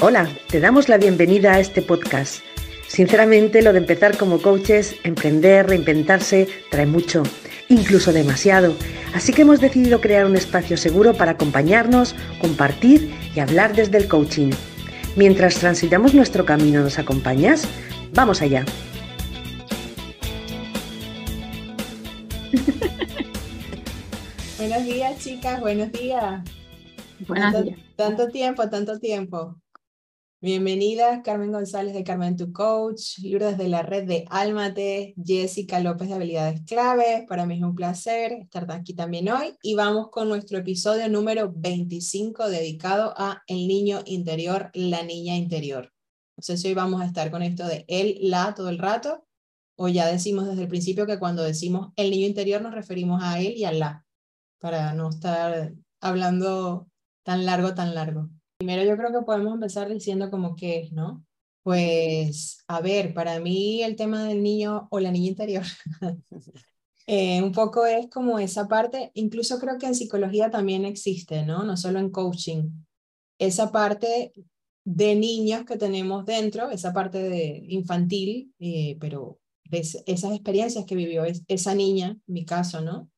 Hola, te damos la bienvenida a este podcast. Sinceramente, lo de empezar como coaches, emprender, reinventarse, trae mucho, incluso demasiado. Así que hemos decidido crear un espacio seguro para acompañarnos, compartir y hablar desde el coaching. Mientras transitamos nuestro camino, ¿nos acompañas? Vamos allá. buenos días, chicas, buenos días. Buenos tanto, días. Tanto tiempo, tanto tiempo. Bienvenidas, Carmen González de Carmen Tu Coach, Lourdes de la red de Álmate, Jessica López de Habilidades Clave. Para mí es un placer estar aquí también hoy y vamos con nuestro episodio número 25 dedicado a el niño interior, la niña interior. No sé si hoy vamos a estar con esto de él, la todo el rato o ya decimos desde el principio que cuando decimos el niño interior nos referimos a él y a la, para no estar hablando tan largo, tan largo. Primero yo creo que podemos empezar diciendo como que es, ¿no? Pues, a ver, para mí el tema del niño o la niña interior, eh, un poco es como esa parte, incluso creo que en psicología también existe, ¿no? No solo en coaching, esa parte de niños que tenemos dentro, esa parte de infantil, eh, pero de esas experiencias que vivió esa niña, en mi caso, ¿no?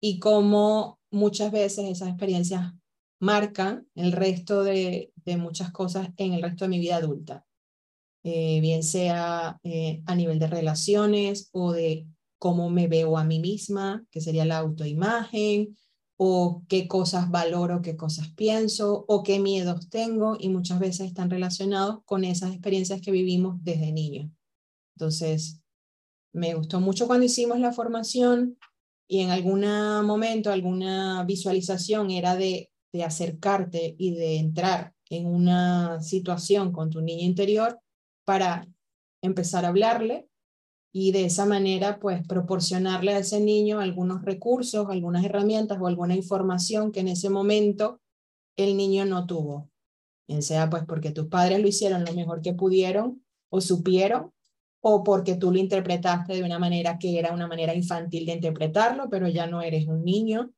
Y cómo muchas veces esas experiencias marcan el resto de, muchas cosas en el resto de mi vida adulta, eh, bien sea eh, a nivel de relaciones o de cómo me veo a mí misma, que sería la autoimagen, o qué cosas valoro, qué cosas pienso, o qué miedos tengo, y muchas veces están relacionados con esas experiencias que vivimos desde niño. Entonces, me gustó mucho cuando hicimos la formación y en algún momento, alguna visualización era de de acercarte y de entrar en una situación con tu niño interior para empezar a hablarle y de esa manera pues proporcionarle a ese niño algunos recursos, algunas herramientas o alguna información que en ese momento el niño no tuvo. Bien sea pues porque tus padres lo hicieron lo mejor que pudieron o supieron o porque tú lo interpretaste de una manera que era una manera infantil de interpretarlo, pero ya no eres un niño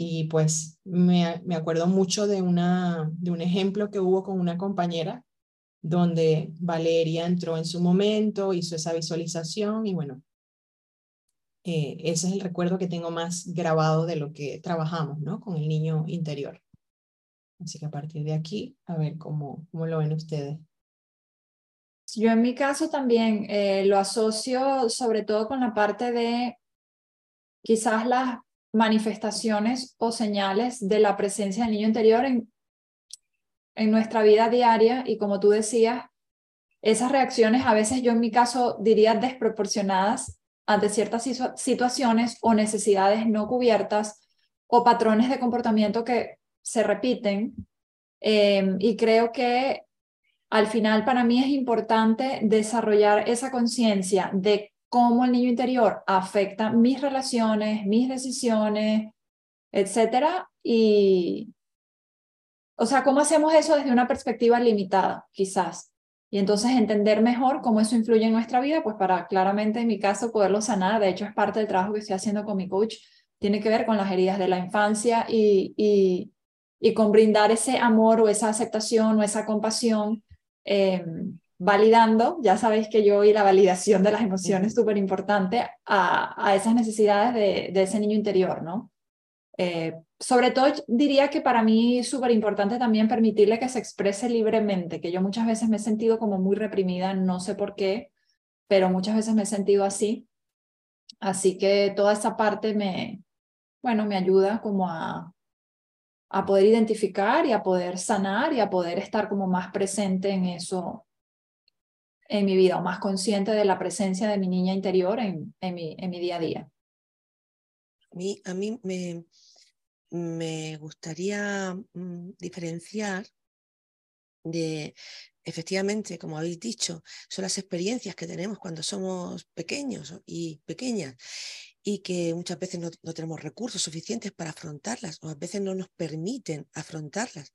y pues me, me, acuerdo mucho de, una, de un ejemplo que hubo con una compañera donde Valeria entró en su momento, hizo esa visualización y bueno, eh, ese es el recuerdo que tengo más grabado de lo que trabajamos, ¿no? Con el niño interior. Así que a partir de aquí, a ver cómo, cómo lo ven ustedes. Yo en mi caso también eh, lo asocio sobre todo con la parte de quizás las manifestaciones o señales de la presencia del niño interior en, en nuestra vida diaria y como tú decías, esas reacciones a veces yo en mi caso diría desproporcionadas ante ciertas situaciones o necesidades no cubiertas o patrones de comportamiento que se repiten. Eh, y creo que al final para mí es importante desarrollar esa conciencia de cómo el niño interior afecta mis relaciones, mis decisiones, etcétera. Y, o sea, cómo hacemos eso desde una perspectiva limitada, quizás. Y entonces entender mejor cómo eso influye en nuestra vida, pues para claramente en mi caso poderlo sanar. De hecho, es parte del trabajo que estoy haciendo con mi coach. Tiene que ver con las heridas de la infancia y, y, y con brindar ese amor o esa aceptación o esa compasión. Eh, validando, ya sabéis que yo y la validación de las emociones es súper importante a, a, esas necesidades de, de, ese niño interior, ¿no? Eh, sobre todo diría que para mí es súper importante también permitirle que se exprese libremente, que yo muchas veces me he sentido como muy reprimida, no sé por qué, pero muchas veces me he sentido así. Así que toda esa parte me, bueno, me ayuda como a, a poder identificar y a poder sanar y a poder estar como más presente en eso, en mi vida o más consciente de la presencia de mi niña interior en, en, mi, en mi día a día. A mí, a mí me, me gustaría mm, diferenciar de, efectivamente, como habéis dicho, son las experiencias que tenemos cuando somos pequeños y pequeñas y que muchas veces no, no tenemos recursos suficientes para afrontarlas o a veces no nos permiten afrontarlas.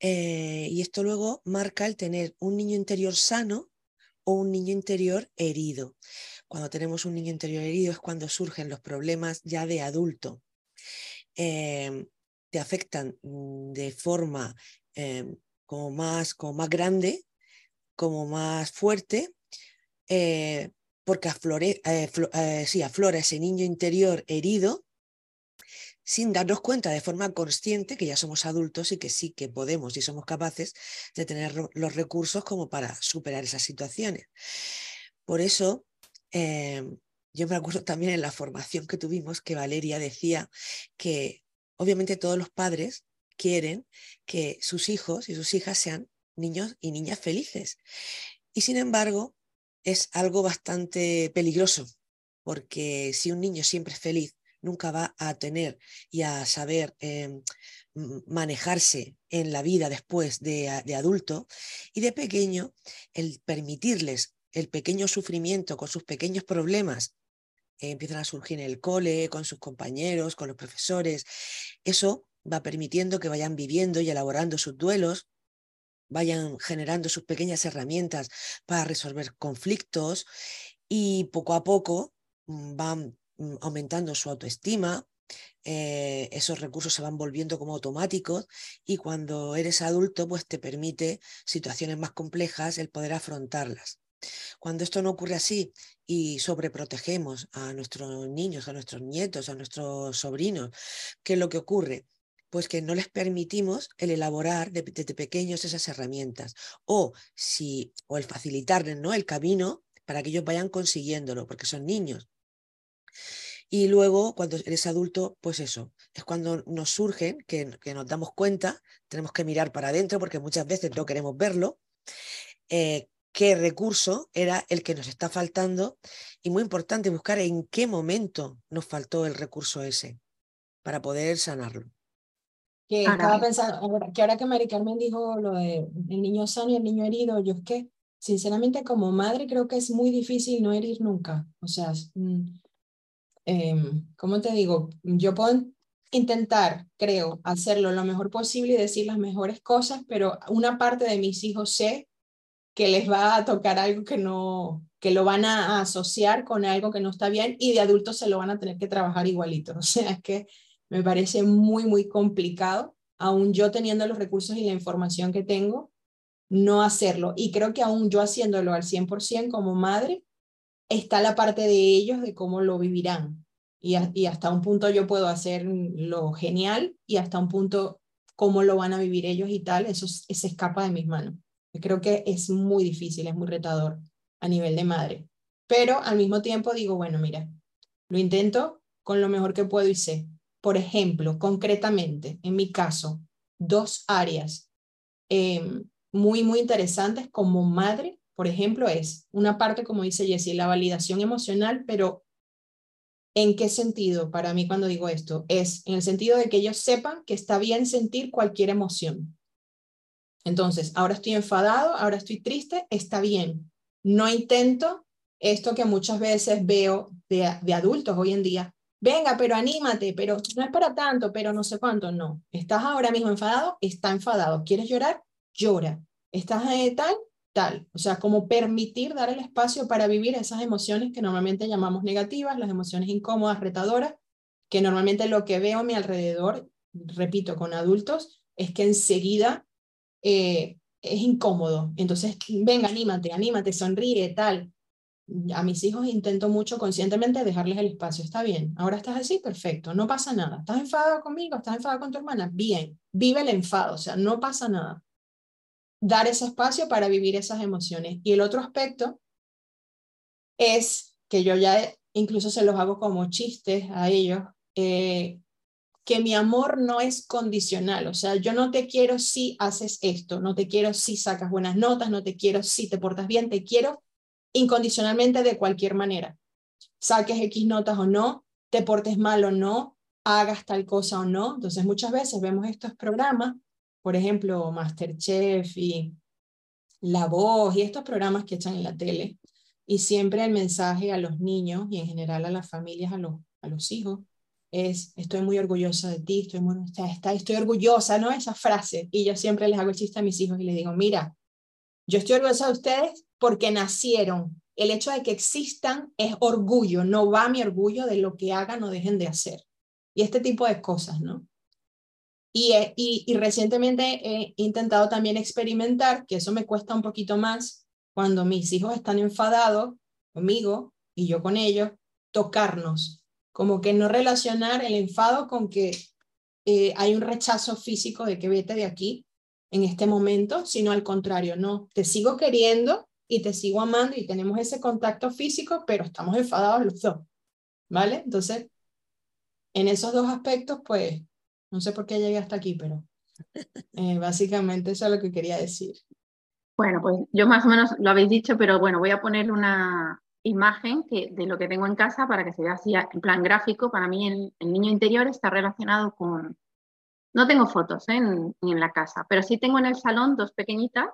Eh, y esto luego marca el tener un niño interior sano o un niño interior herido. Cuando tenemos un niño interior herido es cuando surgen los problemas ya de adulto. Eh, te afectan mm, de forma eh, como más, como más grande, como más fuerte, eh, porque eh, eh, aflora ese niño interior herido sin darnos cuenta de forma consciente que ya somos adultos y que sí que podemos y somos capaces de tener los recursos como para superar esas situaciones. Por eso, em, yo me acuerdo también en la formación que tuvimos que Valeria decía que obviamente todos los padres quieren que sus hijos y sus hijas sean niños y niñas felices. Y sin embargo, es algo bastante peligroso, porque si un niño siempre es feliz, nunca va a tener y a saber em, manejarse en la vida después de, adulto. Y de pequeño, el permitirles el pequeño sufrimiento con sus pequeños problemas empiezan a surgir en el cole, con sus compañeros, con los profesores, eso va permitiendo que vayan viviendo y elaborando sus duelos, vayan generando sus pequeñas herramientas para resolver conflictos y poco a poco mm, van aumentando su autoestima, eh, esos recursos se van volviendo como automáticos y cuando eres adulto pues te permite situaciones más complejas el poder afrontarlas. Cuando esto no ocurre así y sobreprotegemos a nuestros niños, a nuestros nietos, a nuestros sobrinos, ¿qué es lo que ocurre? Pues que no les permitimos el elaborar desde pequeños esas herramientas o, si, o el facilitarles ¿no? el camino para que ellos vayan consiguiéndolo, porque son niños. Y luego, cuando eres adulto, pues eso, es cuando nos surgen, que, nos damos cuenta, tenemos que mirar para adentro porque muchas veces no queremos verlo, eh, qué recurso era el que nos está faltando y muy importante buscar en qué momento nos faltó el recurso ese para poder sanarlo. Que estaba pensando, que ahora que Mari Carmen dijo lo de el niño sano y el niño herido, yo es que sinceramente como madre creo que es muy difícil no herir nunca. O sea, eh, ¿cómo te digo? Yo puedo intentar, creo, hacerlo lo mejor posible y decir las mejores cosas, pero una parte de mis hijos sé que les va a tocar algo que no, que lo van a asociar con algo que no está bien y de adultos se lo van a tener que trabajar igualito. O sea, es que me parece muy, muy complicado, aún yo teniendo los recursos y la información que tengo, no hacerlo. Y creo que aún yo haciéndolo al 100% como madre, está la parte de ellos de cómo lo vivirán. Y, hasta un punto yo puedo hacer lo genial y hasta un punto cómo lo van a vivir ellos y tal, eso se escapa de mis manos. Creo que es muy difícil, es muy retador a nivel de madre. Pero al mismo tiempo digo, bueno, mira, lo intento con lo mejor que puedo y sé. Por ejemplo, concretamente, en mi caso, dos áreas em, muy, muy interesantes como madre, por ejemplo, es una parte, como dice Jessie, la validación emocional, pero ¿en qué sentido para mí cuando digo esto? Es en el sentido de que ellos sepan que está bien sentir cualquier emoción. Entonces, ahora estoy enfadado, ahora estoy triste, está bien. No intento esto que muchas veces veo de, adultos hoy en día. Venga, pero anímate, pero no es para tanto, pero no sé cuánto. No, estás ahora mismo enfadado, está enfadado. ¿Quieres llorar? Llora. ¿Estás eh, tal? Tal. O sea, como permitir dar el espacio para vivir esas emociones que normalmente llamamos negativas, las emociones incómodas, retadoras, que normalmente lo que veo a mi alrededor, repito, con adultos, es que enseguida eh, es incómodo. Entonces, venga, anímate, anímate, sonríe, tal. A mis hijos intento mucho conscientemente dejarles el espacio. Está bien, ahora estás así, perfecto, no pasa nada. ¿Estás enfadado conmigo? ¿Estás enfadado con tu hermana? Bien, vive el enfado, o sea, no pasa nada. Dar ese espacio para vivir esas emociones. Y el otro aspecto es que yo ya incluso se los hago como chistes a ellos, eh, que mi amor no es condicional, o sea, yo no te quiero si haces esto, no te quiero si sacas buenas notas, no te quiero si te portas bien, te quiero incondicionalmente de cualquier manera. Saques X notas o no, te portes mal o no, hagas tal cosa o no. Entonces muchas veces vemos estos programas, por ejemplo, Masterchef y La Voz y estos programas que echan en la tele, y siempre el mensaje a los niños y en general a las familias, a los, a los hijos, es estoy muy orgullosa de ti, estoy, muy, está, estoy orgullosa, ¿no? Esa frase. Y yo siempre les hago el chiste a mis hijos y les digo, mira, yo estoy orgullosa de ustedes porque nacieron. El hecho de que existan es orgullo, no va mi orgullo de lo que hagan o dejen de hacer. Y este tipo de cosas, ¿no? Y, eh, y, y, recientemente he intentado también experimentar, que eso me cuesta un poquito más, cuando mis hijos están enfadados conmigo y yo con ellos, tocarnos, como que no relacionar el enfado con que eh, hay un rechazo físico de que vete de aquí en este momento, sino al contrario, no, te sigo queriendo y te sigo amando y tenemos ese contacto físico, pero estamos enfadados los dos, ¿vale? Entonces, en esos dos aspectos, pues no sé por qué llegué hasta aquí, pero eh, básicamente eso es lo que quería decir. Bueno, pues yo más o menos lo habéis dicho, pero bueno, voy a poner una imagen que, de lo que tengo en casa para que se vea así en plan gráfico. Para mí el, niño interior está relacionado con... No tengo fotos ¿eh? en, en la casa, pero sí tengo en el salón dos pequeñitas,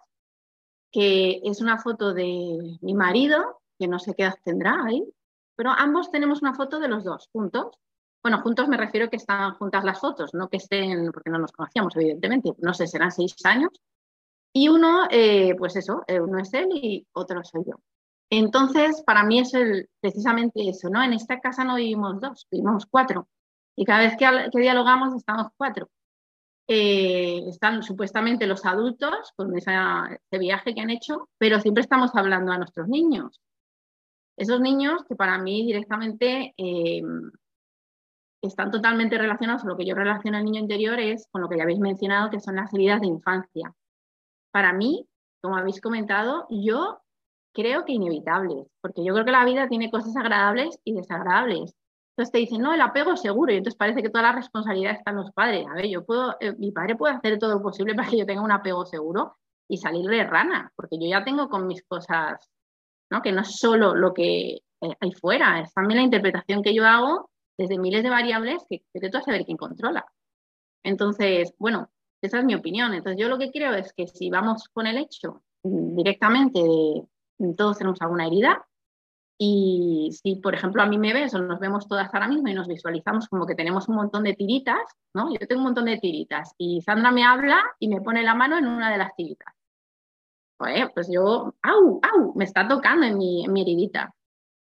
que es una foto de mi marido, que no sé qué edad tendrá ahí, pero ambos tenemos una foto de los dos juntos. Bueno, juntos me refiero que están juntas las fotos, no que estén, porque no nos conocíamos, evidentemente, no sé, serán seis años. Y uno, eh, pues eso, eh, uno es él y otro soy yo. Entonces, para mí es el, precisamente eso, ¿no? En esta casa no vivimos dos, vivimos cuatro. Y cada vez que, dialogamos estamos cuatro. Eh, están supuestamente los adultos con ese viaje que han hecho, pero siempre estamos hablando a nuestros niños. Esos niños que para mí directamente están totalmente relacionados, lo que yo relaciono al niño interior es con lo que ya habéis mencionado, que son las heridas de infancia. Para mí, como habéis comentado, yo creo que inevitables, porque yo creo que la vida tiene cosas agradables y desagradables. Entonces te dicen, no, el apego es seguro, y entonces parece que toda la responsabilidad está en los padres. A ver, yo puedo, eh, mi padre puede hacer todo lo posible para que yo tenga un apego seguro y salir de rana, porque yo ya tengo con mis cosas, ¿no? Que no es solo lo que eh, hay fuera, es también la interpretación que yo hago desde miles de variables que, que a saber quién controla. Entonces, bueno, esa es mi opinión. Entonces, yo lo que creo es que si vamos con el hecho directamente de todos tenemos alguna herida y si, por ejemplo, a mí me ves o nos vemos todas ahora mismo y nos visualizamos como que tenemos un montón de tiritas, ¿no? Yo tengo un montón de tiritas y Sandra me habla y me pone la mano en una de las tiritas. Pues, pues yo, au, au, me está tocando en mi, en mi heridita.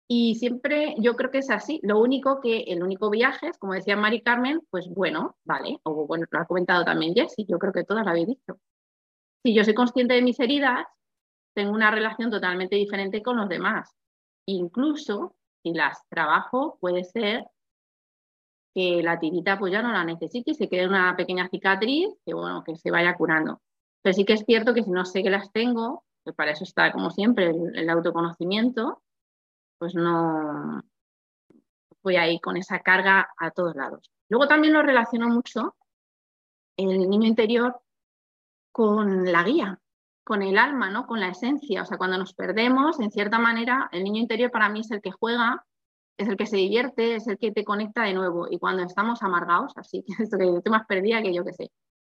Y siempre yo creo que es así. Lo único que, el único viaje es, como decía Mari Carmen, pues bueno, vale, o bueno, lo ha comentado también Jessie, yo creo que todas lo habéis dicho. Si yo soy consciente de mis heridas, tengo una relación totalmente diferente con los demás. Incluso si las trabajo, puede ser que la tirita pues ya no la necesite y se quede una pequeña cicatriz que bueno, que se vaya curando. Pero sí que es cierto que si no sé que las tengo, pues para eso está como siempre el autoconocimiento, pues no voy a ir con esa carga a todos lados. Luego también lo relaciono mucho el niño interior con la guía, con el alma, ¿no? con la esencia. O sea, cuando nos perdemos, en cierta manera, el niño interior para mí es el que juega, es el que se divierte, es el que te conecta de nuevo. Y cuando estamos amargados, así que esto que estoy más perdida que yo que sé,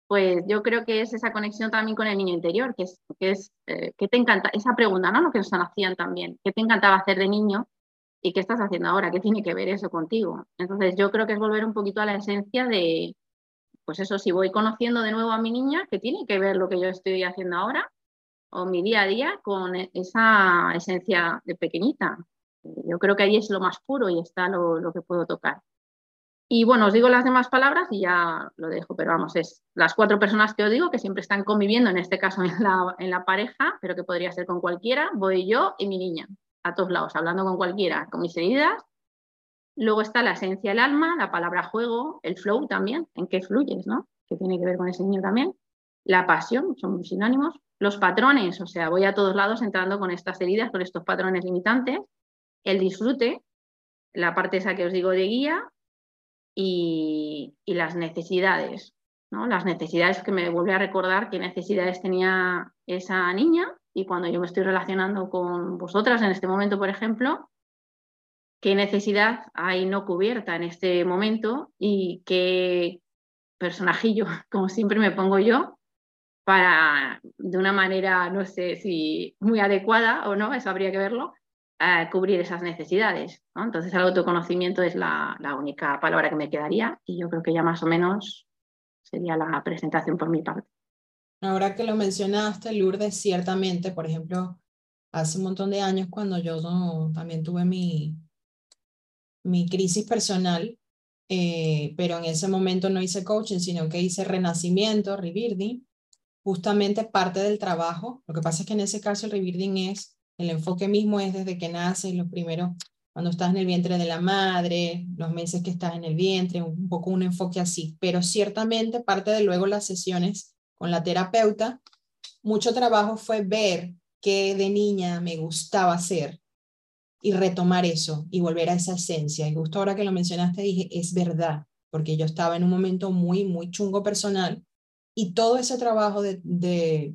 pues yo creo que es esa conexión también con el niño interior, que es, que eh, ¿qué te encanta? Esa pregunta, ¿no? Lo que nos hacían también, ¿qué te encantaba hacer de niño y qué estás haciendo ahora? ¿Qué tiene que ver eso contigo? Entonces yo creo que es volver un poquito a la esencia de, pues eso, si voy conociendo de nuevo a mi niña, ¿qué tiene que ver lo que yo estoy haciendo ahora o mi día a día con esa esencia de pequeñita. Yo creo que ahí es lo más puro y está lo que puedo tocar. Y bueno, os digo las demás palabras y ya lo dejo, pero vamos, es las cuatro personas que os digo que siempre están conviviendo, en este caso en la, en la pareja, pero que podría ser con cualquiera, voy yo y mi niña, a todos lados, hablando con cualquiera, con mis heridas. Luego está la esencia del alma, la palabra juego, el flow también, en qué fluyes, ¿no? Que tiene que ver con ese niño también. La pasión, son sinónimos. Los patrones, o sea, voy a todos lados entrando con estas heridas, con estos patrones limitantes. El disfrute, la parte esa que os digo de guía, y, las necesidades, ¿no? Las necesidades que me vuelve a recordar qué necesidades tenía esa niña y cuando yo me estoy relacionando con vosotras en este momento, por ejemplo, qué necesidad hay no cubierta en este momento y qué personajillo, como siempre me pongo yo, para de una manera, no sé si muy adecuada o no, eso habría que verlo, cubrir esas necesidades. Entonces el autoconocimiento es la, única palabra que me quedaría y yo creo que ya más o menos sería la presentación por mi parte. Ahora que lo mencionaste, Lourdes, ciertamente, por ejemplo, hace un montón de años cuando yo también tuve mi, mi crisis personal, eh, pero en ese momento no hice coaching, sino que hice renacimiento, rebirthing, justamente parte del trabajo. Lo que pasa es que en ese caso el rebirthing es, el enfoque mismo es desde que naces, los primeros, cuando estás en el vientre de la madre, los meses que estás en el vientre, un poco un enfoque así. Pero ciertamente parte de luego las sesiones con la terapeuta, mucho trabajo fue ver qué de niña me gustaba hacer y retomar eso y volver a esa esencia. Y justo ahora que lo mencionaste dije, es verdad, porque yo estaba en un momento muy, muy chungo personal y todo ese trabajo de, de,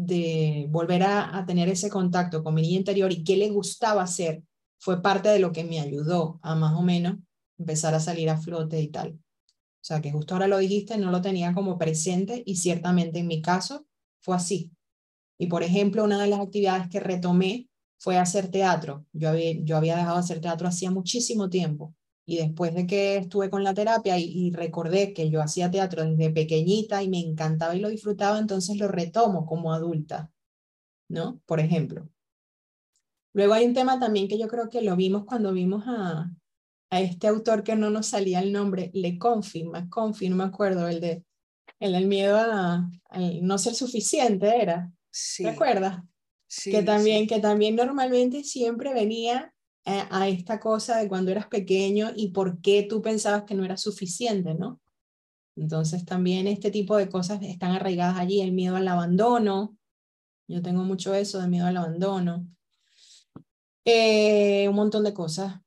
de volver a, tener ese contacto con mi niña interior y qué le gustaba hacer fue parte de lo que me ayudó a más o menos empezar a salir a flote y tal. O sea, que justo ahora lo dijiste, no lo tenía como presente y ciertamente en mi caso fue así. Y por ejemplo, una de las actividades que retomé fue hacer teatro. Yo había, yo había dejado de hacer teatro hacía muchísimo tiempo. Y después de que estuve con la terapia y, recordé que yo hacía teatro desde pequeñita y me encantaba y lo disfrutaba, entonces lo retomo como adulta, ¿no? Por ejemplo. Luego hay un tema también que yo creo que lo vimos cuando vimos a, a este autor que no nos salía el nombre, Le Confi, Confi, no me acuerdo, el de el, el miedo a, no ser suficiente era. Sí. ¿Te acuerdas? que, también, que también normalmente siempre venía a, a, esta cosa de cuando eras pequeño y por qué tú pensabas que no era suficiente, ¿no? Entonces también este tipo de cosas están arraigadas allí, el miedo al abandono. Yo tengo mucho eso de miedo al abandono. Eh, un montón de cosas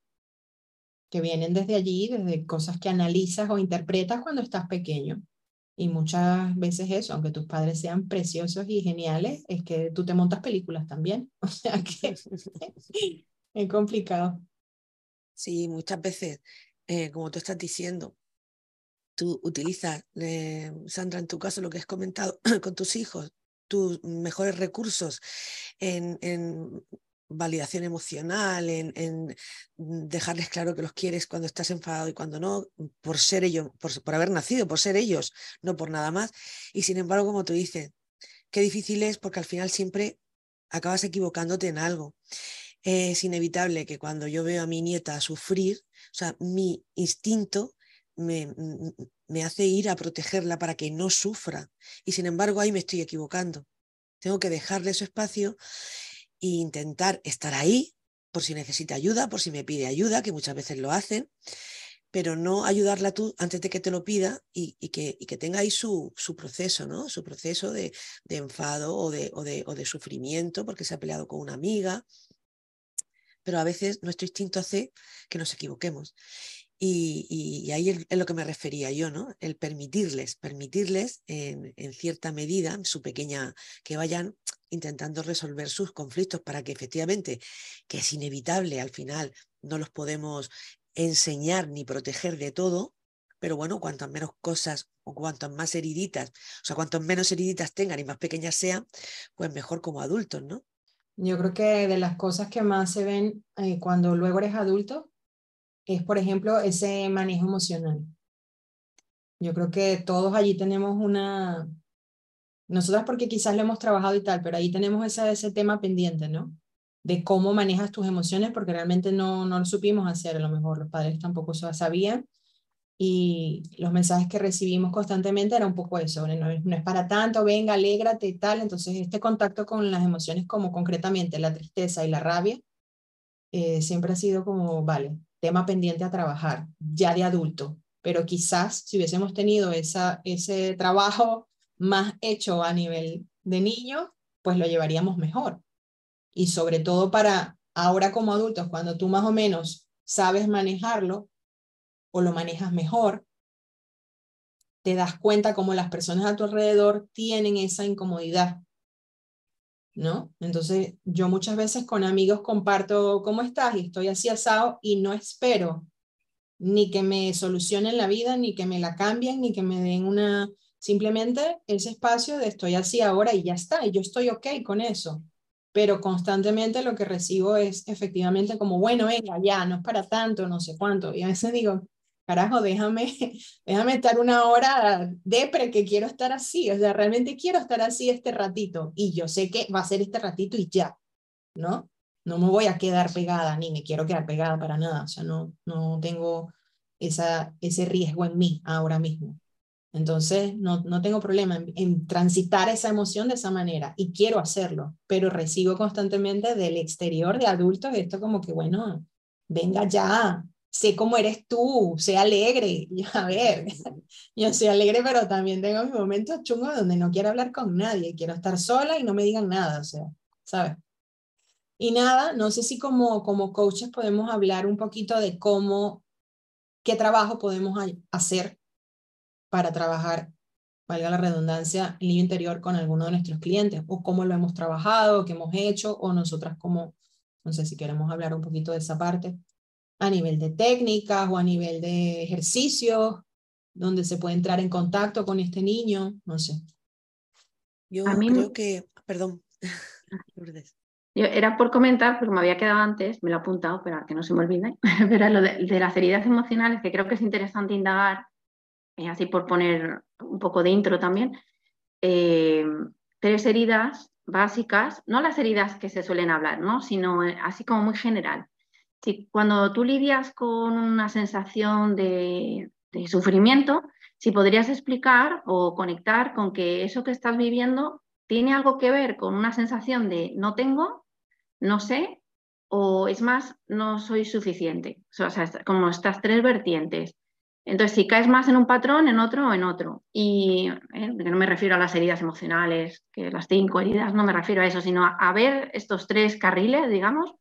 que vienen desde allí, desde cosas que analizas o interpretas cuando estás pequeño. Y muchas veces eso, aunque tus padres sean preciosos y geniales, es que tú te montas películas también. O sea que es complicado. Sí, muchas veces, eh, como tú estás diciendo, tú utilizas, eh, Sandra, en tu caso, lo que has comentado con tus hijos, tus mejores recursos en, en validación emocional, en, dejarles claro que los quieres cuando estás enfadado y cuando no, por ser ellos, por, haber nacido, por ser ellos, no por nada más. Y sin embargo, como tú dices, qué difícil es porque al final siempre acabas equivocándote en algo. Es inevitable que cuando yo veo a mi nieta sufrir, o sea, mi instinto me, me hace ir a protegerla para que no sufra. Y sin embargo, ahí me estoy equivocando. Tengo que dejarle su espacio e intentar estar ahí por si necesita ayuda, por si me pide ayuda, que muchas veces lo hacen, pero no ayudarla tú antes de que te lo pida y, que, que, tenga ahí su, su, proceso, ¿no? Su proceso de, enfado o de, o, de, o de sufrimiento porque se ha peleado con una amiga. Pero a veces nuestro instinto hace que nos equivoquemos. Y, ahí es, lo que me refería yo, ¿no? El permitirles, permitirles en, en, cierta medida, su pequeña, que vayan intentando resolver sus conflictos para que efectivamente, que es inevitable al final, no los podemos enseñar ni proteger de todo, pero bueno, cuantas menos cosas o cuantas más heriditas, o sea, cuantas menos heriditas tengan y más pequeñas sean, pues mejor como adultos, ¿no? Yo creo que de las cosas que más se ven eh, cuando luego eres adulto es, por ejemplo, ese manejo emocional. Yo creo que todos allí tenemos una, nosotras porque quizás lo hemos trabajado y tal, pero ahí tenemos ese, ese tema pendiente, ¿no? De cómo manejas tus emociones, porque realmente no, no lo supimos hacer, a lo mejor los padres tampoco sabían, y los mensajes que recibimos constantemente era un poco eso, no, es para tanto, venga, alégrate tal, entonces este contacto con las emociones como concretamente la tristeza y la rabia, eh, siempre ha sido como, vale, tema pendiente a trabajar, ya de adulto, pero quizás si hubiésemos tenido esa, ese trabajo más hecho a nivel de niño, pues lo llevaríamos mejor. Y sobre todo para ahora como adultos, cuando tú más o menos sabes manejarlo o lo manejas mejor, te das cuenta como las personas a tu alrededor tienen esa incomodidad. ¿no? Entonces, yo muchas veces con amigos comparto cómo estás y estoy así asado y no espero ni que me solucionen la vida, ni que me la cambien, ni que me den una, simplemente ese espacio de estoy así ahora y ya está, y yo estoy ok con eso. Pero constantemente lo que recibo es efectivamente como, bueno, venga, ya, no es para tanto, no sé cuánto. Y a veces digo, carajo, déjame, déjame estar una hora depre que quiero estar así, o sea, realmente quiero estar así este ratito y yo sé que va a ser este ratito y ya, ¿no? No me voy a quedar pegada, ni me quiero quedar pegada para nada, o sea, no, no tengo esa, ese riesgo en mí ahora mismo. Entonces, no, no tengo problema en, transitar esa emoción de esa manera y quiero hacerlo, pero recibo constantemente del exterior de adultos esto como que, bueno, venga ya, sé cómo eres tú, sé alegre. a ver, yo soy alegre, pero también tengo mis momentos chungos donde no quiero hablar con nadie, quiero estar sola y no me digan nada, o sea, ¿sabes? Y nada, no sé si como, como coaches podemos hablar un poquito de cómo, qué trabajo podemos hacer para trabajar, valga la redundancia, el niño interior con alguno de nuestros clientes, o cómo lo hemos trabajado, qué hemos hecho, o nosotras cómo, no sé si queremos hablar un poquito de esa parte, a nivel de técnicas o a nivel de ejercicios, donde se puede entrar en contacto con este niño, no sé. Yo creo que, perdón, Yo era por comentar, porque me había quedado antes, me lo he apuntado, pero que no se me olvide, pero lo de, de, las heridas emocionales, que creo que es interesante indagar, eh, así por poner un poco de intro también, eh, tres heridas básicas, no las heridas que se suelen hablar, ¿no? sino eh, así como muy general. Si cuando tú lidias con una sensación de, sufrimiento, si podrías explicar o conectar con que eso que estás viviendo tiene algo que ver con una sensación de no tengo, no sé, o es más, no soy suficiente. O sea, como estas tres vertientes. Entonces, si caes más en un patrón, en otro o en otro. Y eh, no me refiero a las heridas emocionales, que las cinco heridas, no me refiero a eso, sino a, ver estos tres carriles, digamos,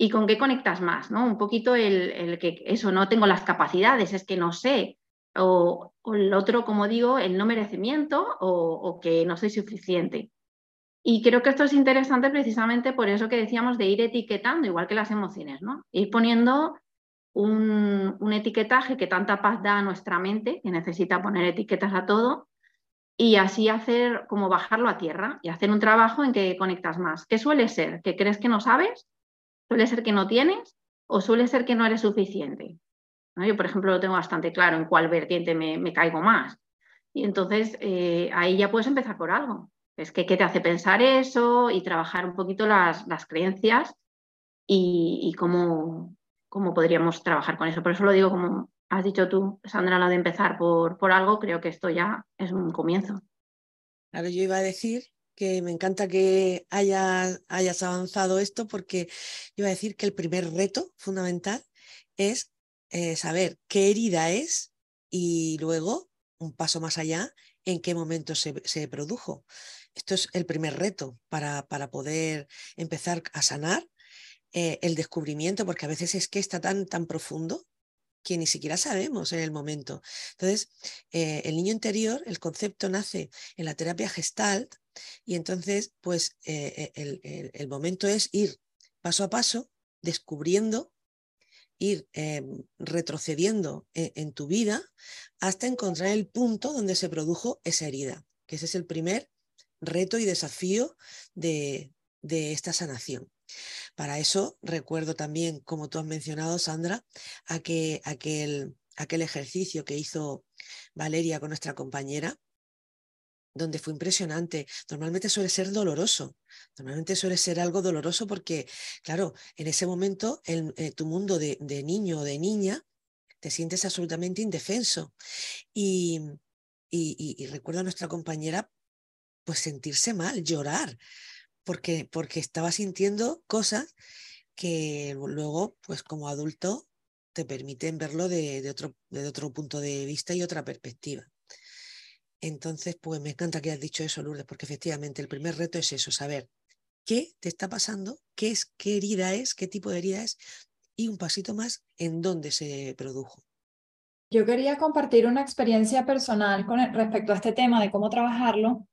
y con qué conectas más, ¿no? Un poquito el, que eso, no tengo las capacidades, es que no sé. O, el otro, como digo, el no merecimiento o, que no soy suficiente. Y creo que esto es interesante precisamente por eso que decíamos de ir etiquetando, igual que las emociones, ¿no? Ir poniendo un, etiquetaje que tanta paz da a nuestra mente, que necesita poner etiquetas a todo, y así hacer como bajarlo a tierra y hacer un trabajo en que conectas más. ¿Qué suele ser? ¿Que crees que no sabes? ¿Suele ser que no tienes? ¿O suele ser que no eres suficiente? Yo, por ejemplo, lo tengo bastante claro en cuál vertiente me, caigo más. Y entonces eh, ahí ya puedes empezar por algo. Es que qué te hace pensar eso y trabajar un poquito las, creencias y, y cómo, cómo podríamos trabajar con eso. Por eso lo digo como has dicho tú, Sandra, lo de empezar por, por algo, creo que esto ya es un comienzo. Claro, yo iba a decir que me encanta que hayas, hayas avanzado esto porque iba a decir que el primer reto fundamental es eh, saber qué herida es y luego, un paso más allá, en qué momento se, se produjo. Esto es el primer reto para, para poder empezar a sanar eh, el descubrimiento, porque a veces es que está tan, tan profundo que ni siquiera sabemos en el momento. Entonces, eh, el niño interior, el concepto nace en la terapia gestalt y entonces, pues eh, el, momento es ir paso a paso, descubriendo, ir retrocediendo en, tu vida hasta encontrar el punto donde se produjo esa herida, que ese es el primer reto y desafío de esta sanación. Para eso recuerdo también, como tú has mencionado, Sandra, aquel, aquel ejercicio que hizo Valeria con nuestra compañera, donde fue impresionante. Normalmente suele ser doloroso, normalmente suele ser algo doloroso porque, claro, en ese momento eh, tu mundo de, niño o de niña te sientes absolutamente indefenso. Y, y recuerdo a nuestra compañera pues sentirse mal, llorar, porque, porque estaba sintiendo cosas que luego, pues como adulto, te permiten verlo de, otro, de otro punto de vista y otra perspectiva. Entonces, pues me encanta que hayas dicho eso, Lourdes, porque efectivamente el primer reto es eso, saber qué te está pasando, qué es, qué herida es, qué tipo de herida es, y un pasito más en dónde se produjo. Yo quería compartir una experiencia personal con respecto a este tema de cómo trabajarlo,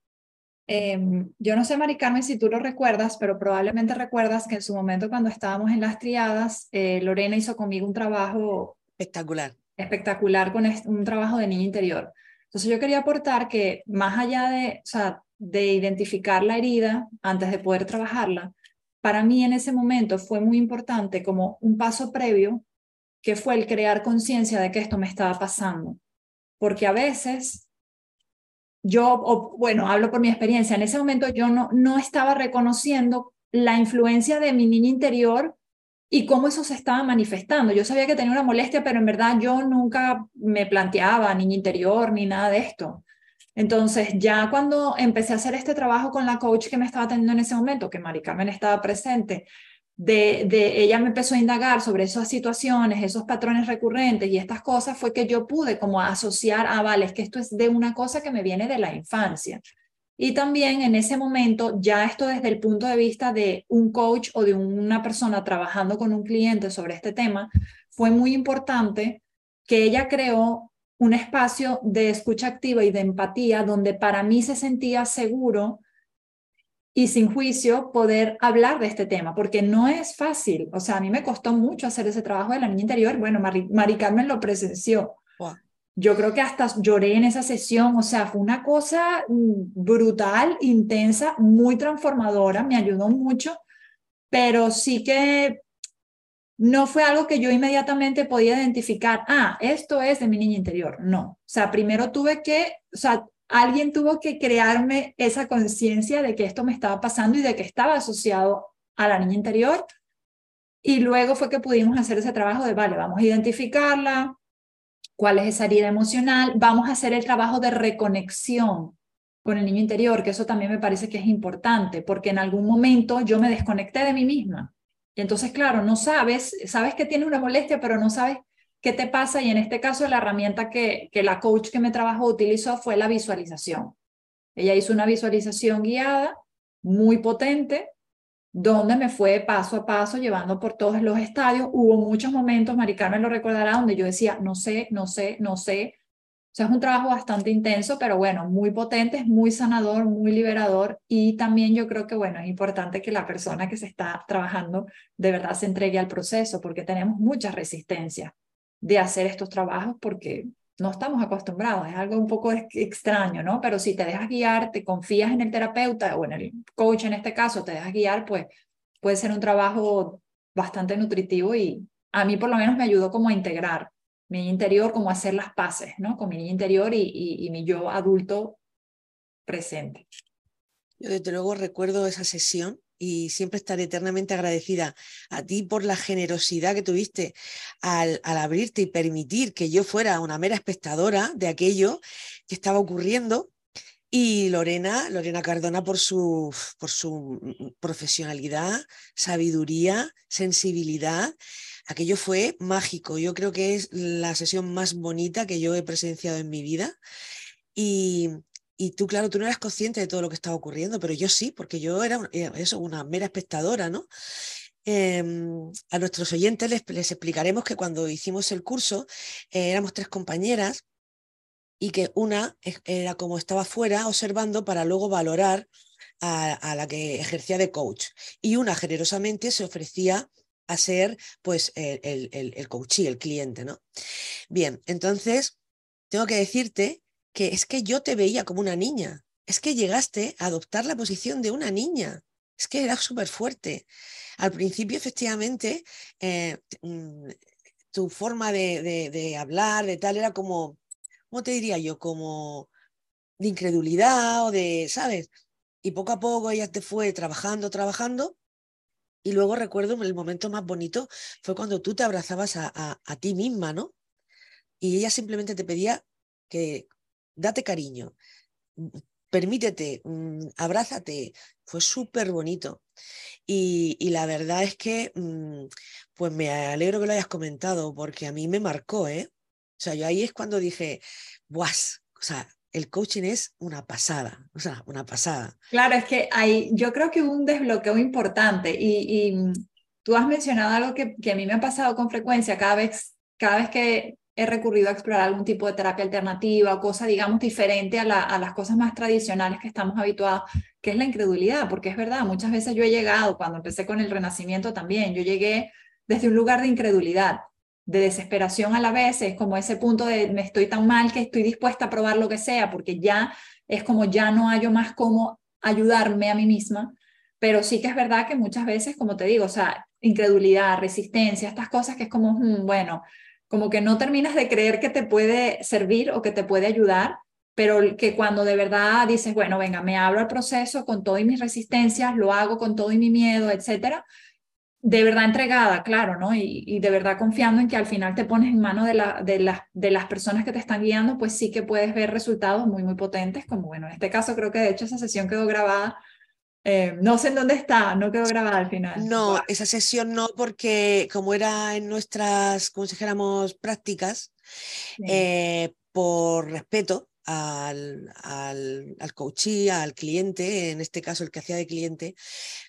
Em, yo no sé, Mari Carmen, si tú lo recuerdas, pero probablemente recuerdas que en su momento cuando estábamos en las triadas, eh, Lorena hizo conmigo un trabajo espectacular. Espectacular con un trabajo de niño interior. Entonces yo quería aportar que más allá de, o sea, de identificar la herida antes de poder trabajarla, para mí en ese momento fue muy importante como un paso previo, que fue el crear conciencia de que esto me estaba pasando. Porque a veces yo, bueno, hablo por mi experiencia, en ese momento yo no, no estaba reconociendo la influencia de mi niña interior y cómo eso se estaba manifestando. Yo sabía que tenía una molestia, pero en verdad yo nunca me planteaba niña interior ni nada de esto. Entonces, ya cuando empecé a hacer este trabajo con la coach que me estaba atendiendo en ese momento, que Mari Carmen estaba presente, de, de, ella me empezó a indagar sobre esas situaciones, esos patrones recurrentes y estas cosas, fue que yo pude como asociar, ah, vale, es que esto es de una cosa que me viene de la infancia. Y también en ese momento, ya esto desde el punto de vista de un coach o de una persona trabajando con un cliente sobre este tema, fue muy importante que ella creó un espacio de escucha activa y de empatía donde para mí se sentía seguro y sin juicio poder hablar de este tema, porque no es fácil. O sea, a mí me costó mucho hacer ese trabajo de la niña interior. Bueno, Mari, Carmen lo presenció. Yo creo que hasta lloré en esa sesión, o sea, fue una cosa mm, brutal, intensa, muy transformadora, me ayudó mucho, pero sí que no fue algo que yo inmediatamente podía identificar, ah, esto es de mi niña interior. No, o sea, primero tuve que, o sea, alguien tuvo que crearme esa conciencia de que esto me estaba pasando y de que estaba asociado a la niña interior. Y luego fue que pudimos hacer ese trabajo de, vale, vamos a identificarla, cuál es esa herida emocional, vamos a hacer el trabajo de reconexión con el niño interior, que eso también me parece que es importante, porque en algún momento yo me desconecté de mí misma. Y entonces, claro, no sabes, sabes que tienes una molestia, pero no sabes qué te pasa. Y en este caso, la herramienta que, que la coach que me trabajó utilizó fue la visualización. Ella hizo una visualización guiada, muy potente, donde me fue paso a paso llevando por todos los estadios. Hubo muchos momentos, Mari Carmen lo recordará, donde yo decía, no sé, no sé, no sé. O sea, es un trabajo bastante intenso, pero bueno, muy potente, es muy sanador, muy liberador y también yo creo que, bueno, es importante que la persona que se está trabajando de verdad se entregue al proceso porque tenemos mucha resistencia de hacer estos trabajos porque no estamos acostumbrados, es algo un poco extraño, ¿no? Pero si te dejas guiar, te confías en el terapeuta o en el coach en este caso, te dejas guiar, pues puede ser un trabajo bastante nutritivo y a mí por lo menos me ayudó como a integrar mi interior, como a hacer las paces, ¿no? Con mi niño interior y, y mi yo adulto presente. Yo desde luego recuerdo esa sesión y siempre estaré eternamente agradecida a ti por la generosidad que tuviste al, abrirte y permitir que yo fuera una mera espectadora de aquello que estaba ocurriendo. Y Lorena, Lorena Cardona por su, por su profesionalidad, sabiduría, sensibilidad. Aquello fue mágico. Yo creo que es la sesión más bonita que yo he presenciado en mi vida. Y, y tú, claro, tú no eras consciente de todo lo que estaba ocurriendo, pero yo sí, porque yo era eh, eso, una mera espectadora, ¿no? Em, a nuestros oyentes les, les, explicaremos que cuando hicimos el curso eh, éramos tres compañeras y que una era como estaba fuera observando para luego valorar a, la que ejercía de coach y una generosamente se ofrecía a ser pues el, el, el, el cliente, ¿no? Bien, entonces tengo que decirte que es que yo te veía como una niña, es que llegaste a adoptar la posición de una niña, es que era súper fuerte. Al principio, efectivamente, eh, mm, tu forma de, hablar, de tal, era como, ¿cómo te diría yo? Como de incredulidad o de, ¿sabes? Y poco a poco ella te fue trabajando, trabajando. Y luego recuerdo el momento más bonito fue cuando tú te abrazabas a, a ti misma, ¿no? Y ella simplemente te pedía que date cariño, mm, permítete, mm, abrázate. Fue súper bonito. Y, la verdad es que, mm, pues me alegro que lo hayas comentado, porque a mí me marcó, ¿eh? O sea, yo ahí es cuando dije, ¡buas! O sea, el coaching es una pasada, o sea, una pasada. Claro, es que hay, yo creo que hubo un desbloqueo importante y, tú has mencionado algo que, que, a mí me ha pasado con frecuencia cada vez, cada vez que he recurrido a explorar algún tipo de terapia alternativa cosa, digamos, diferente a, las cosas más tradicionales que estamos habituados, que es la incredulidad, porque es verdad, muchas veces yo he llegado, cuando empecé con el renacimiento también, yo llegué desde un lugar de incredulidad, de desesperación a la vez, es como ese punto de me estoy tan mal que estoy dispuesta a probar lo que sea, porque ya es como ya no hallo más cómo ayudarme a mí misma, pero sí que es verdad que muchas veces, como te digo, o sea, incredulidad, resistencia, estas cosas que es como, mm, bueno, como que no terminas de creer que te puede servir o que te puede ayudar, pero que cuando de verdad dices, bueno, venga, me abro al proceso con todas mis resistencias, lo hago con todo y mi miedo, etcétera, de verdad entregada, claro, ¿no? Y, de verdad confiando en que al final te pones en manos de, la, de, de las personas que te están guiando, pues sí que puedes ver resultados muy, muy potentes, como bueno, en este caso creo que de hecho esa sesión quedó grabada. Eh, no sé en dónde está, no quedó grabada al final. No, esa sesión no, porque como era en nuestras, como si dijéramos, prácticas, eh, por respeto, al, al, al coachee, al cliente, en este caso el que hacía de cliente,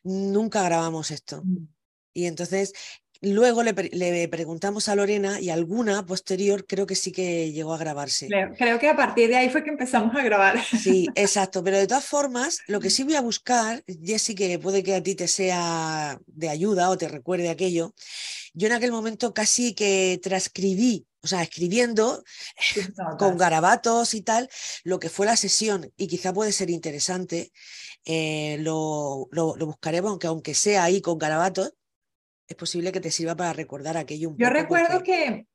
nunca grabamos esto. Mm. Y entonces luego le, preguntamos a Lorena y alguna posterior creo que sí que llegó a grabarse. Creo, que a partir de ahí fue que empezamos a grabar. Sí, exacto. Pero de todas formas, lo que sí voy a buscar, Jessy, que puede que a ti te sea de ayuda o te recuerde aquello, yo en aquel momento casi que transcribí o sea, escribiendo con garabatos y tal, lo que fue la sesión, y quizá puede ser interesante, eh, lo, lo, lo, buscaremos, aunque aunque sea ahí con garabatos, es posible que te sirva para recordar aquello un Yo recuerdo que,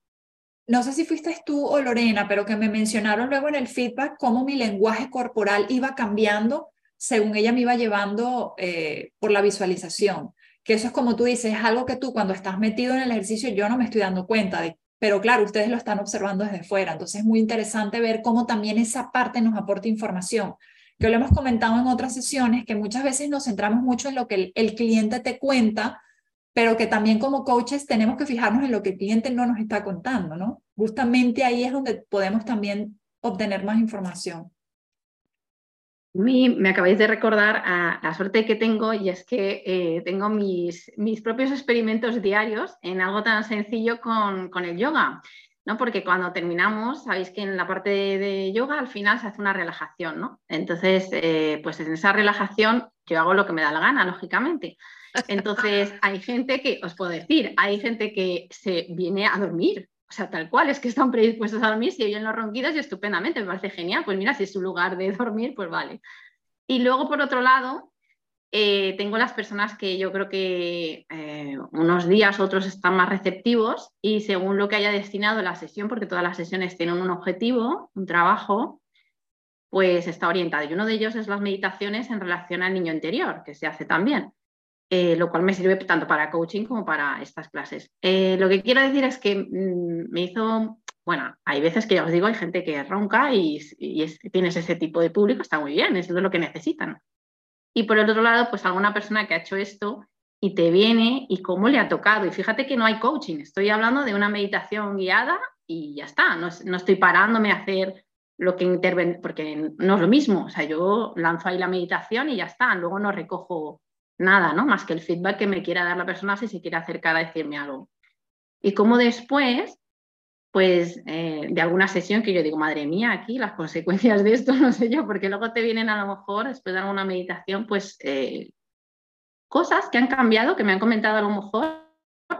no sé si fuiste tú o Lorena, pero que me mencionaron luego en el feedback cómo mi lenguaje corporal iba cambiando según ella me iba llevando eh, por la visualización. Que eso es como tú dices, es algo que tú cuando estás metido en el ejercicio yo no me estoy dando cuenta de, pero claro, ustedes lo están observando desde fuera. Entonces es muy interesante ver cómo también esa parte nos aporta información. Que lo hemos comentado en otras sesiones, que muchas veces nos centramos mucho en lo que el cliente te cuenta, pero que también como coaches tenemos que fijarnos en lo que el cliente no nos está contando, ¿no? Justamente ahí es donde podemos también obtener más información. me acabáis de recordar la suerte que tengo y es que eh, tengo mis, mis propios experimentos diarios en algo tan sencillo con, con, el yoga, ¿no? Porque cuando terminamos, sabéis que en la parte de, yoga al final se hace una relajación, ¿no? Entonces, eh, pues en esa relajación yo hago lo que me da la gana, lógicamente. Entonces, hay gente que, os puedo decir, hay gente que se viene a dormir, o sea, tal cual, es que están predispuestos a dormir, si oyen los ronquidos y estupendamente, me parece genial, pues mira, si es su lugar de dormir, pues vale. Y luego, por otro lado, eh, tengo las personas que yo creo que eh, unos días, otros están más receptivos y según lo que haya destinado la sesión, porque todas las sesiones tienen un objetivo, un trabajo, pues está orientada. Y uno de ellos es las meditaciones en relación al niño interior, que se hace también. Eh, lo cual me sirve tanto para coaching como para estas clases. Eh, lo que quiero decir es que mm, me hizo, bueno, hay veces que ya os digo, hay gente que ronca y, tienes ese tipo de público, está muy bien, es lo que necesitan. Y por el otro lado, pues alguna persona que ha hecho esto y te viene y cómo le ha tocado. Y fíjate que no hay coaching, estoy hablando de una meditación guiada y ya está, no, no estoy parándome a hacer lo que interven, porque no es lo mismo, o sea, yo lanzo ahí la meditación y ya está, luego no recojo nada, ¿no? Más que el feedback que me quiera dar la persona si se quiere acercar a decirme algo. Y como después, pues eh, de alguna sesión que yo digo, madre mía, aquí las consecuencias de esto, no sé yo, porque luego te vienen a lo mejor, después de alguna meditación, pues eh, cosas que han cambiado, que me han comentado a lo mejor,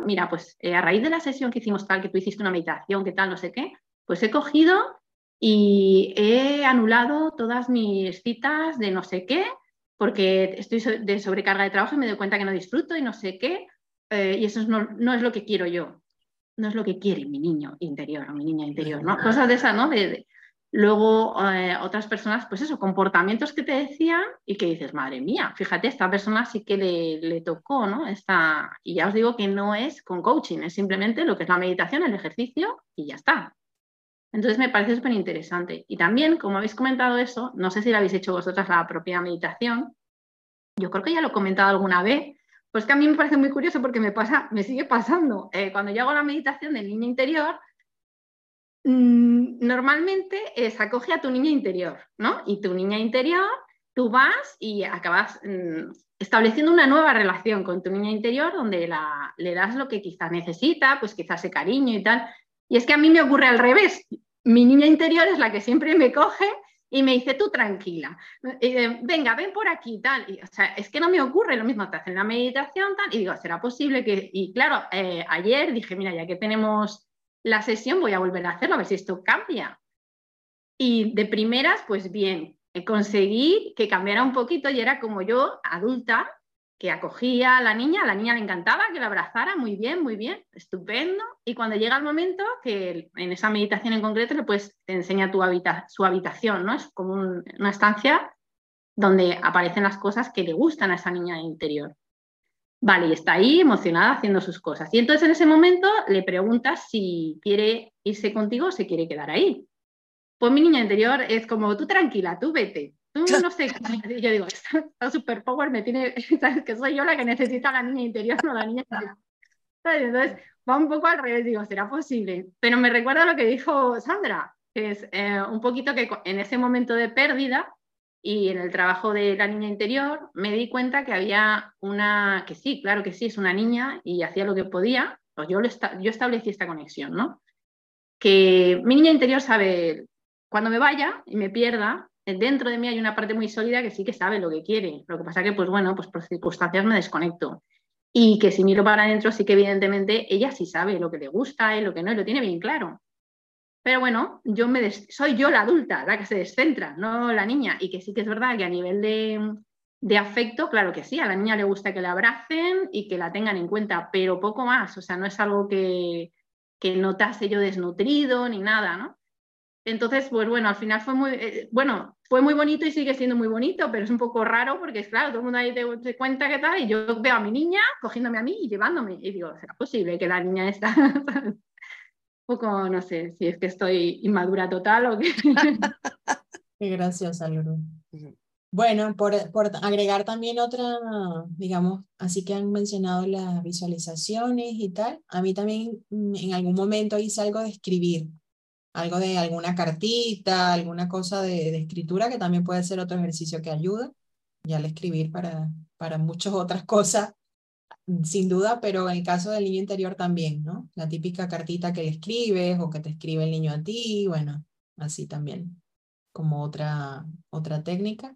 mira, pues eh, a raíz de la sesión que hicimos tal, que tú hiciste una meditación, que tal, no sé qué, pues he cogido y he anulado todas mis citas de no sé qué porque estoy de sobrecarga de trabajo y me doy cuenta que no disfruto y no sé qué, eh, y eso no, no, es lo que quiero yo, no es lo que quiere mi niño interior o mi niña interior, ¿no? Cosas de esas, ¿no? De, Luego, eh, otras personas, pues eso, comportamientos que te decían y que dices, madre mía, fíjate, esta persona sí que le, le tocó, ¿no? Esta... Y ya os digo que no es con coaching, es simplemente lo que es la meditación, el ejercicio y ya está. Entonces me parece súper interesante. Y también, como habéis comentado eso, no sé si lo habéis hecho vosotras la propia meditación, yo creo que ya lo he comentado alguna vez, pues que a mí me parece muy curioso porque me, pasa, me sigue pasando. Eh, cuando yo hago la meditación del niño interior, mmm, normalmente se acoge a tu niña interior, ¿no? Y tu niña interior, tú vas y acabas mmm, estableciendo una nueva relación con tu niña interior donde la, le das lo que quizás necesita, pues quizás ese cariño y tal. Y es que a mí me ocurre al revés. Mi niña interior es la que siempre me coge y me dice, tú tranquila, venga, ven por aquí, tal. Y, o sea, es que no me ocurre lo mismo, te hacen la meditación, tal. Y digo, ¿será posible que...? Y claro, eh, ayer dije, mira, ya que tenemos la sesión, voy a volver a hacerlo, a ver si esto cambia. Y de primeras, pues bien, conseguí que cambiara un poquito y era como yo, adulta, que acogía a la niña, a la niña le encantaba que la abrazara, muy bien, muy bien, estupendo. Y cuando llega el momento, que en esa meditación en concreto le pues, te enseña tu su habitación, ¿no? Es como una estancia donde aparecen las cosas que le gustan a esa niña interior. Vale, y está ahí emocionada haciendo sus cosas. Y entonces en ese momento le preguntas si quiere irse contigo o se quiere quedar ahí. Pues mi niña interior es como, tú tranquila, tú vete. Tú no sé, y yo digo, está super power, me tiene, sabes que soy yo la que necesita a la niña interior, no la niña interior. Entonces va un poco al revés, digo, ¿será posible? Pero me recuerda lo que dijo Sandra, que es eh, un poquito que en ese momento de pérdida y en el trabajo de la niña interior me di cuenta que había una, que sí, claro que sí, es una niña y hacía lo que podía, pues yo, lo yo establecí esta conexión, ¿no? Que mi niña interior sabe, cuando me vaya y me pierda, dentro de mí hay una parte muy sólida que sí que sabe lo que quiere. Lo que pasa que, pues bueno, pues por circunstancias me desconecto. Y que si miro para adentro, sí que evidentemente ella sí sabe lo que le gusta y lo que no, y lo tiene bien claro. Pero bueno, yo me soy yo la adulta, la que se descentra, no la niña. Y que sí que es verdad que a nivel de, afecto, claro que sí, a la niña le gusta que la abracen y que la tengan en cuenta, pero poco más. O sea, no es algo que, que notase yo desnutrido ni nada, ¿no? Entonces, pues bueno, al final fue muy, eh, bueno, fue muy bonito y sigue siendo muy bonito, pero es un poco raro porque es claro, todo el mundo ahí te, cuenta qué tal y yo veo a mi niña cogiéndome a mí y llevándome y digo, ¿será posible que la niña está poco, no sé, si es que estoy inmadura total o qué. qué graciosa, Lulu. Bueno, por, por, agregar también otra, digamos, así que han mencionado las visualizaciones y tal, a mí también mm, en algún momento hice algo de escribir, algo de alguna cartita, alguna cosa de, escritura, que también puede ser otro ejercicio que ayuda, ya al escribir para, para muchas otras cosas sin duda, pero en el caso del niño interior también, ¿no? La típica cartita que le escribes o que te escribe el niño a ti, bueno, así también, como otra, otra técnica.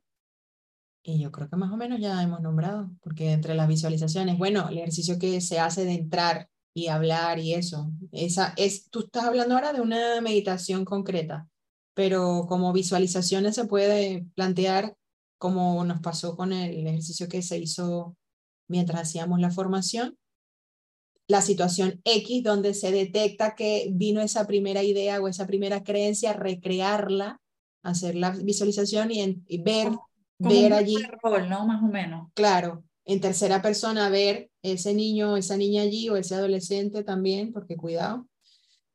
Y yo creo que más o menos ya hemos nombrado, porque entre las visualizaciones, bueno, el ejercicio que se hace de entrar y hablar y eso, esa es, tú estás hablando ahora de una meditación concreta, pero como visualizaciones se puede plantear como nos pasó con el ejercicio que se hizo mientras hacíamos la formación, la situación X donde se detecta que vino esa primera idea o esa primera creencia, recrearla, hacer la visualización y, ver, ver allí. Rol, ¿no? Más o menos. Claro, en tercera persona ver ese niño, esa niña allí o ese adolescente también, porque cuidado.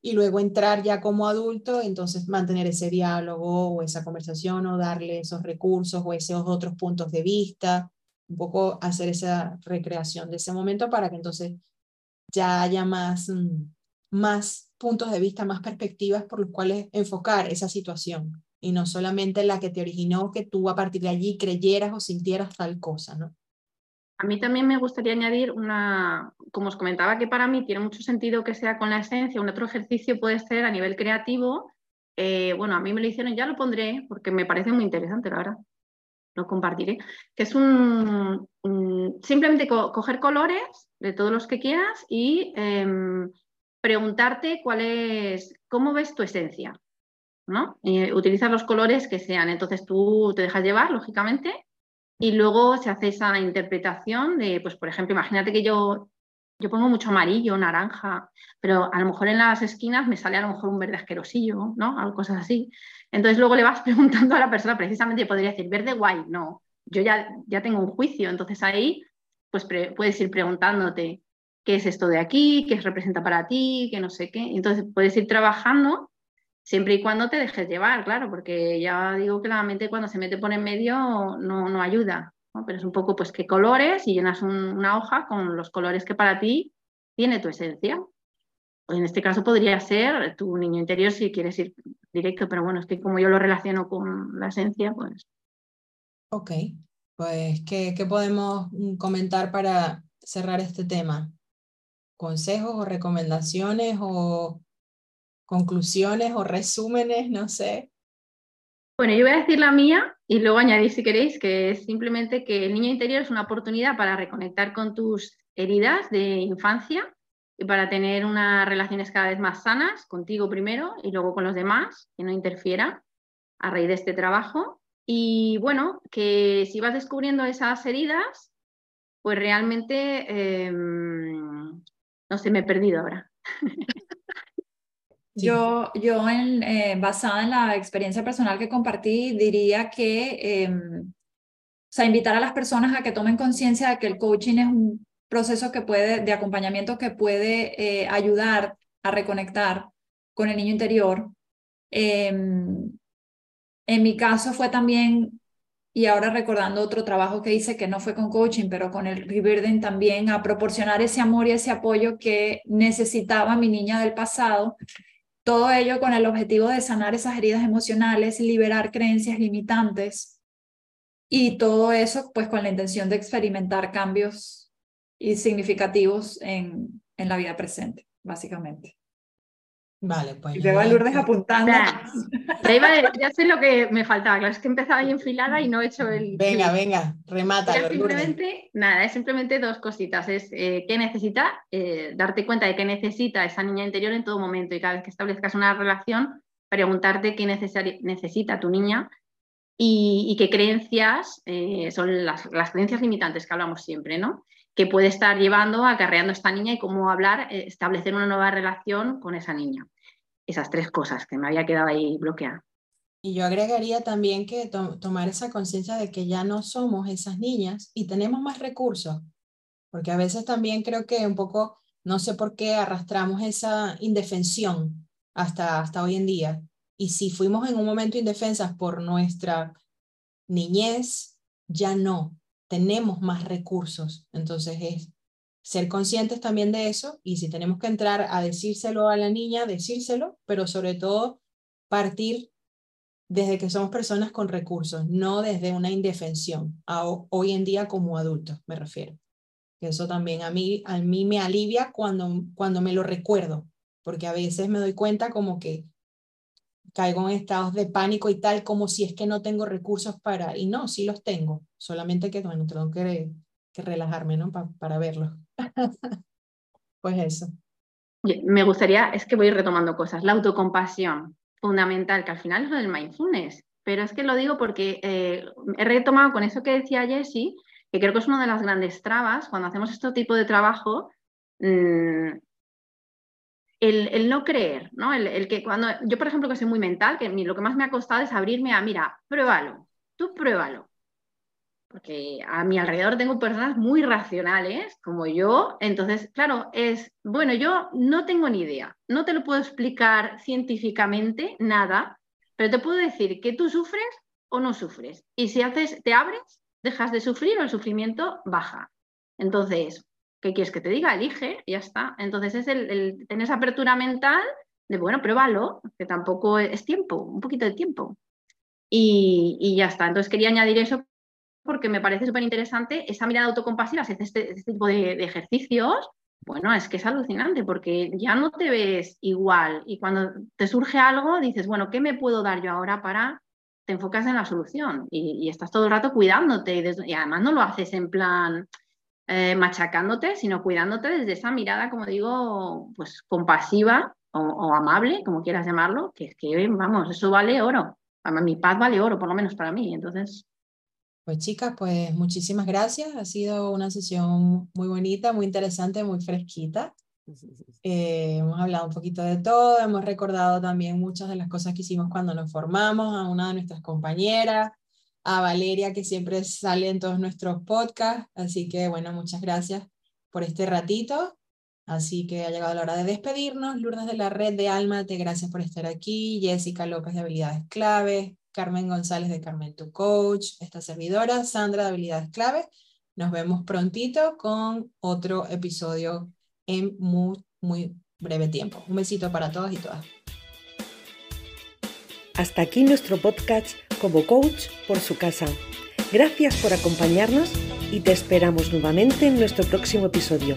Y luego entrar ya como adulto, entonces mantener ese diálogo o esa conversación o darle esos recursos o esos otros puntos de vista un poco hacer esa recreación de ese momento para que entonces ya haya más, mm, más puntos de vista, más perspectivas por los cuales enfocar esa situación y no solamente la que te originó que tú a partir de allí creyeras o sintieras tal cosa, ¿no? A mí también me gustaría añadir una, como os comentaba, que para mí tiene mucho sentido que sea con la esencia. Un otro ejercicio puede ser a nivel creativo. Eh, bueno, a mí me lo hicieron, ya lo pondré porque me parece muy interesante, la verdad lo compartiré, que es un, simplemente coger colores de todos los que quieras y em, preguntarte cuál es, cómo ves tu esencia, ¿no? Y utilizar los colores que sean. Entonces tú te dejas llevar, lógicamente, y luego se hace esa interpretación de, pues por ejemplo, imagínate que yo yo pongo mucho amarillo, naranja, pero a lo mejor en las esquinas me sale a lo mejor un verde asquerosillo, ¿no? Algo cosas así. Entonces luego le vas preguntando a la persona, precisamente podría decir, verde guay, no, yo ya, ya tengo un juicio, entonces ahí pues puedes ir preguntándote qué es esto de aquí, qué representa para ti, qué no sé qué. Entonces puedes ir trabajando siempre y cuando te dejes llevar, claro, porque ya digo que la mente cuando se mete por en medio no, no ayuda. Pero es un poco, pues, qué colores y llenas una hoja con los colores que para ti tiene tu esencia. En este caso podría ser tu niño interior si quieres ir directo, pero bueno, es que como yo lo relaciono con la esencia, pues... Ok, pues, ¿qué, qué podemos comentar para cerrar este tema? ¿Consejos o recomendaciones o conclusiones o resúmenes? No sé. Bueno, yo voy a decir la mía y luego añadir si queréis que es simplemente que el niño interior es una oportunidad para reconectar con tus heridas de infancia y para tener unas relaciones cada vez más sanas, contigo primero y luego con los demás, que no interfiera a raíz de este trabajo. Y bueno, que si vas descubriendo esas heridas, pues realmente, em, no sé, me he perdido ahora. Yo, yo en, eh, basada en la experiencia personal que compartí, diría que, em, o sea, invitar a las personas a que tomen conciencia de que el coaching es un proceso que puede, de acompañamiento que puede eh, ayudar a reconectar con el niño interior. Em, en mi caso fue también, y ahora recordando otro trabajo que hice que no fue con coaching, pero con el Rebuilding también, a proporcionar ese amor y ese apoyo que necesitaba mi niña del pasado. Todo ello con el objetivo de sanar esas heridas emocionales, liberar creencias limitantes y todo eso pues con la intención de experimentar cambios y significativos en, en la vida presente, básicamente. Vale, pues. Y veo Lourdes apuntando. Ya, sé lo que me faltaba, claro, es que empezaba ahí enfilada y no he hecho el. Venga, venga, remata. Simplemente, nada, es simplemente dos cositas. Es eh, qué necesita, eh, darte cuenta de qué necesita esa niña interior en todo momento y cada vez que establezcas una relación, preguntarte qué necesita tu niña y, qué creencias eh, son las, las creencias limitantes que hablamos siempre, ¿no? Que puede estar llevando, acarreando esta niña y cómo hablar, eh, establecer una nueva relación con esa niña. Esas tres cosas que me había quedado ahí bloqueada. Y yo agregaría también que tomar esa conciencia de que ya no somos esas niñas y tenemos más recursos, porque a veces también creo que un poco, no sé por qué arrastramos esa indefensión hasta, hasta hoy en día. Y si fuimos en un momento indefensas por nuestra niñez, ya no, tenemos más recursos. Entonces es ser conscientes también de eso y si tenemos que entrar a decírselo a la niña, decírselo, pero sobre todo partir desde que somos personas con recursos, no desde una indefensión, hoy en día como adultos, me refiero. Eso también a mí, a mí me alivia cuando, cuando me lo recuerdo, porque a veces me doy cuenta como que caigo en estados de pánico y tal, como si es que no tengo recursos para, y no, sí los tengo, solamente que, bueno, tengo que, que relajarme, ¿no? para verlos. pues eso. Me gustaría, es que voy retomando cosas, la autocompasión, fundamental, que al final es lo del mindfulness, pero es que lo digo porque eh, he retomado con eso que decía Jessie, que creo que es una de las grandes trabas cuando hacemos este tipo de trabajo, mmm, el, no creer, ¿no? El, que cuando yo, por ejemplo, que soy muy mental, que lo que más me ha costado es abrirme a, mira, pruébalo, tú pruébalo. Porque a mi alrededor tengo personas muy racionales, como yo, entonces, claro, es, bueno, yo no tengo ni idea, no te lo puedo explicar científicamente, nada, pero te puedo decir que tú sufres o no sufres. Y si haces, te abres, dejas de sufrir o el sufrimiento baja. Entonces, ¿Qué quieres que te diga? Elige, y ya está. Entonces es el, tener esa apertura mental de, bueno, pruébalo, que tampoco es tiempo, un poquito de tiempo. Y, ya está. Entonces quería añadir eso porque me parece súper interesante esa mirada autocompasiva, si haces este, este, tipo de, ejercicios, bueno, es que es alucinante porque ya no te ves igual y cuando te surge algo dices, bueno, ¿qué me puedo dar yo ahora para te enfocas en la solución y, estás todo el rato cuidándote y, y, además no lo haces en plan, eh, machacándote, sino cuidándote desde esa mirada, como digo, pues compasiva o, amable, como quieras llamarlo, que es que, vamos, eso vale oro. Mi paz vale oro, por lo menos para mí. Entonces. Pues chicas, pues muchísimas gracias. Ha sido una sesión muy bonita, muy interesante, muy fresquita. Eh, hemos hablado un poquito de todo, hemos recordado también muchas de las cosas que hicimos cuando nos formamos, a una de nuestras compañeras, a Valeria, que siempre sale en todos nuestros podcasts. Así que, bueno, muchas gracias por este ratito. Así que ha llegado la hora de despedirnos. Lourdes de la Red de Alma, te gracias por estar aquí. Jessica López de Habilidades Claves. Carmen González de Carmen Tu Coach. Esta servidora, Sandra de Habilidades Claves. Nos vemos prontito con otro episodio en muy, muy breve tiempo. Un besito para todos y todas. Hasta aquí nuestro podcast como coach por su casa. Gracias por acompañarnos y te esperamos nuevamente en nuestro próximo episodio.